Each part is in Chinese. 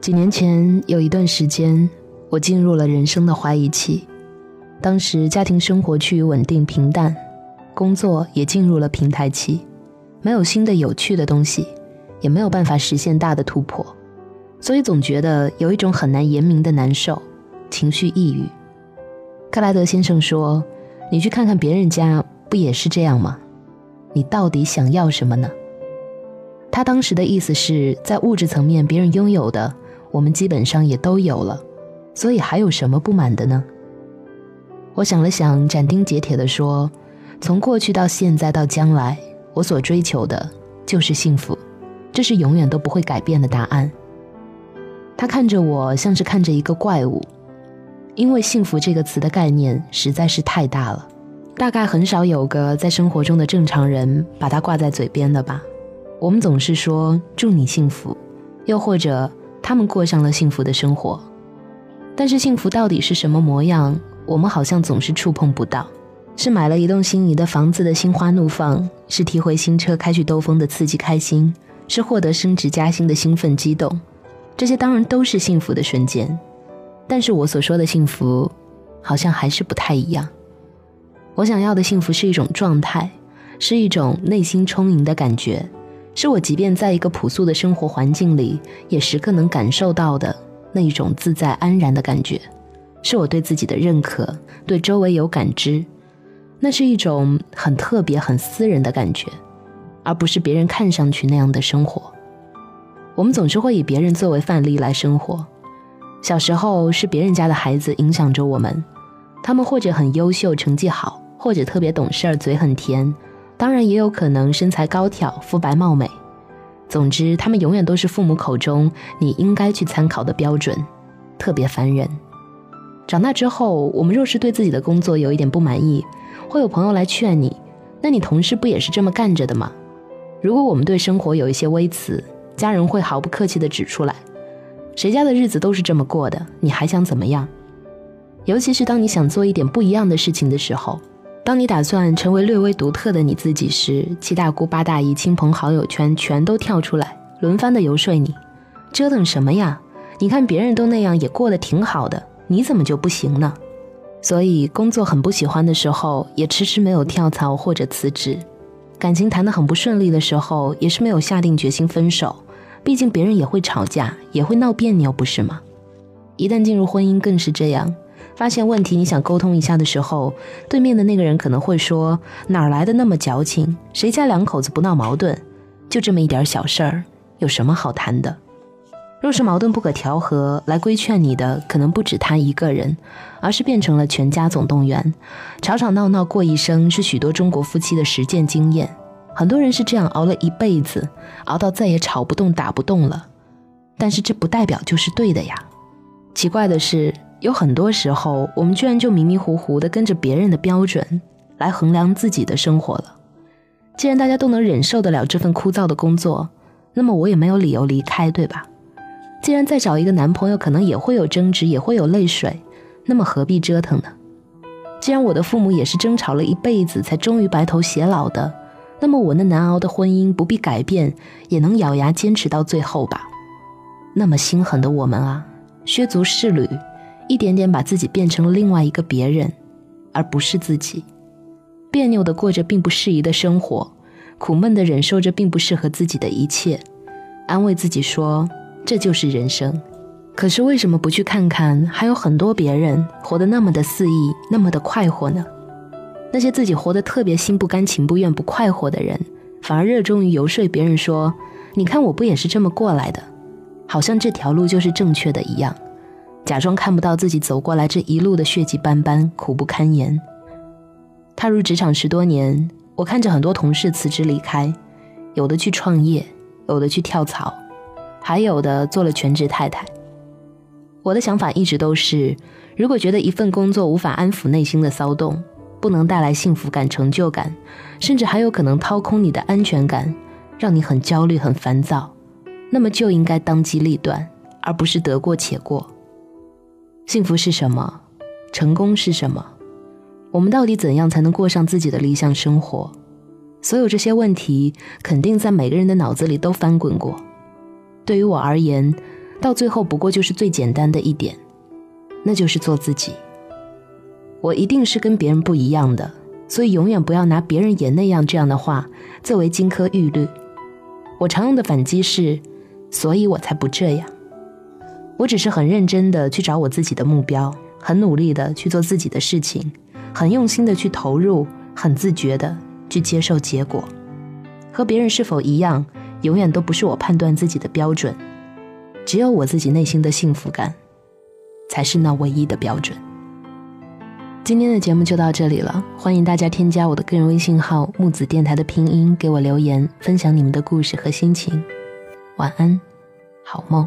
几年前有一段时间，我进入了人生的怀疑期。当时家庭生活趋于稳定平淡，工作也进入了平台期，没有新的有趣的东西，也没有办法实现大的突破，所以总觉得有一种很难言明的难受，情绪抑郁。克莱德先生说：“你去看看别人家，不也是这样吗？你到底想要什么呢？”他当时的意思是在物质层面，别人拥有的。我们基本上也都有了，所以还有什么不满的呢？我想了想，斩钉截铁地说：“从过去到现在到将来，我所追求的就是幸福，这是永远都不会改变的答案。”他看着我，像是看着一个怪物，因为“幸福”这个词的概念实在是太大了，大概很少有个在生活中的正常人把它挂在嘴边的吧。我们总是说“祝你幸福”，又或者。他们过上了幸福的生活，但是幸福到底是什么模样？我们好像总是触碰不到。是买了一栋心仪的房子的心花怒放，是提回新车开去兜风的刺激开心，是获得升职加薪的兴奋激动。这些当然都是幸福的瞬间，但是我所说的幸福，好像还是不太一样。我想要的幸福是一种状态，是一种内心充盈的感觉。是我即便在一个朴素的生活环境里，也时刻能感受到的那一种自在安然的感觉，是我对自己的认可，对周围有感知，那是一种很特别、很私人的感觉，而不是别人看上去那样的生活。我们总是会以别人作为范例来生活。小时候是别人家的孩子影响着我们，他们或者很优秀、成绩好，或者特别懂事儿、嘴很甜。当然也有可能身材高挑、肤白貌美，总之，他们永远都是父母口中你应该去参考的标准，特别烦人。长大之后，我们若是对自己的工作有一点不满意，会有朋友来劝你，那你同事不也是这么干着的吗？如果我们对生活有一些微词，家人会毫不客气地指出来，谁家的日子都是这么过的，你还想怎么样？尤其是当你想做一点不一样的事情的时候。当你打算成为略微独特的你自己时，七大姑八大姨、亲朋好友圈全都跳出来，轮番的游说你：折腾什么呀？你看别人都那样，也过得挺好的，你怎么就不行呢？所以工作很不喜欢的时候，也迟迟没有跳槽或者辞职；感情谈得很不顺利的时候，也是没有下定决心分手。毕竟别人也会吵架，也会闹别扭，不是吗？一旦进入婚姻，更是这样。发现问题，你想沟通一下的时候，对面的那个人可能会说：“哪儿来的那么矫情？谁家两口子不闹矛盾？就这么一点小事儿，有什么好谈的？”若是矛盾不可调和，来规劝你的可能不止他一个人，而是变成了全家总动员。吵吵闹闹过一生，是许多中国夫妻的实践经验。很多人是这样熬了一辈子，熬到再也吵不动、打不动了。但是这不代表就是对的呀。奇怪的是。有很多时候，我们居然就迷迷糊糊的跟着别人的标准来衡量自己的生活了。既然大家都能忍受得了这份枯燥的工作，那么我也没有理由离开，对吧？既然再找一个男朋友可能也会有争执，也会有泪水，那么何必折腾呢？既然我的父母也是争吵了一辈子才终于白头偕老的，那么我那难熬的婚姻不必改变，也能咬牙坚持到最后吧？那么心狠的我们啊，削足适履。一点点把自己变成了另外一个别人，而不是自己，别扭的过着并不适宜的生活，苦闷的忍受着并不适合自己的一切，安慰自己说这就是人生。可是为什么不去看看，还有很多别人活得那么的肆意，那么的快活呢？那些自己活得特别心不甘情不愿、不快活的人，反而热衷于游说别人说：“你看我不也是这么过来的，好像这条路就是正确的一样。”假装看不到自己走过来这一路的血迹斑斑、苦不堪言。踏入职场十多年，我看着很多同事辞职离开，有的去创业，有的去跳槽，还有的做了全职太太。我的想法一直都是：如果觉得一份工作无法安抚内心的骚动，不能带来幸福感、成就感，甚至还有可能掏空你的安全感，让你很焦虑、很烦躁，那么就应该当机立断，而不是得过且过。幸福是什么？成功是什么？我们到底怎样才能过上自己的理想生活？所有这些问题，肯定在每个人的脑子里都翻滚过。对于我而言，到最后不过就是最简单的一点，那就是做自己。我一定是跟别人不一样的，所以永远不要拿别人也那样这样的话作为金科玉律。我常用的反击是，所以我才不这样。我只是很认真的去找我自己的目标，很努力的去做自己的事情，很用心的去投入，很自觉的去接受结果。和别人是否一样，永远都不是我判断自己的标准。只有我自己内心的幸福感，才是那唯一的标准。今天的节目就到这里了，欢迎大家添加我的个人微信号“木子电台”的拼音给我留言，分享你们的故事和心情。晚安，好梦。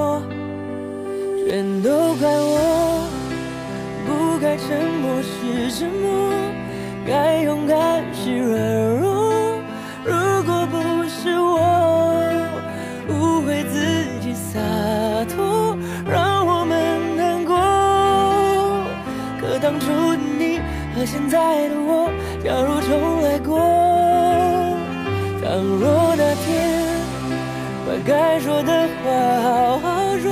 全都怪我，不该沉默是沉默，该勇敢是软弱。如果不是我误会自己洒脱。让我们难过。可当初的你和现在的我，假如重来过，倘若那天把该说的话好好说，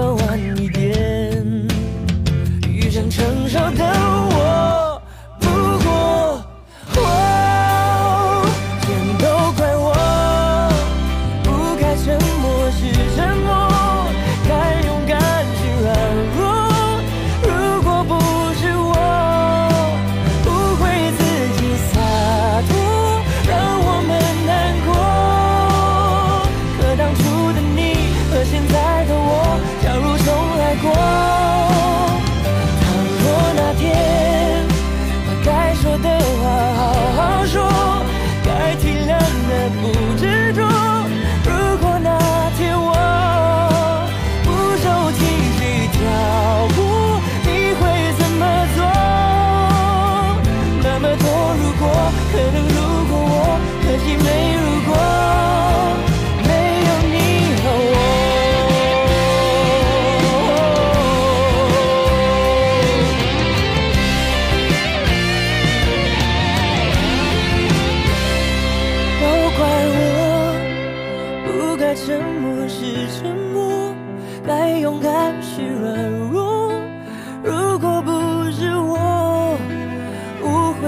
或 never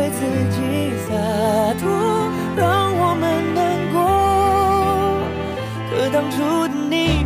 为自己洒脱，让我们难过。可当初的你。